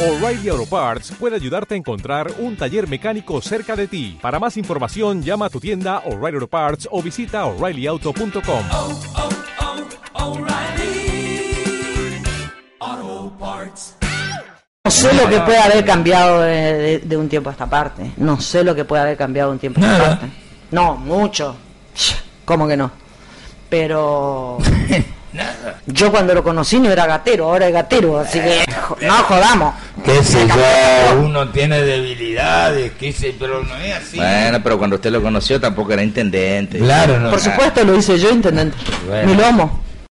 O'Reilly Auto Parts puede ayudarte a encontrar un taller mecánico cerca de ti. Para más información, llama a tu tienda O'Reilly Auto Parts o visita oreillyauto.com. oh, oh, Parts. No sé lo que puede haber cambiado de, de- de un tiempo a esta parte. No sé lo que puede haber cambiado de un tiempo a esta parte. No, mucho. ¿Cómo que no? Pero yo cuando lo conocí no era gatero, ahora es gatero, así que jo- no jodamos. qué sé yo, uno tiene debilidades, qué sé, pero no es así. Bueno, pero cuando usted lo conoció tampoco era intendente. Claro, no. Por supuesto lo hice yo, intendente. Bueno. Mi lomo.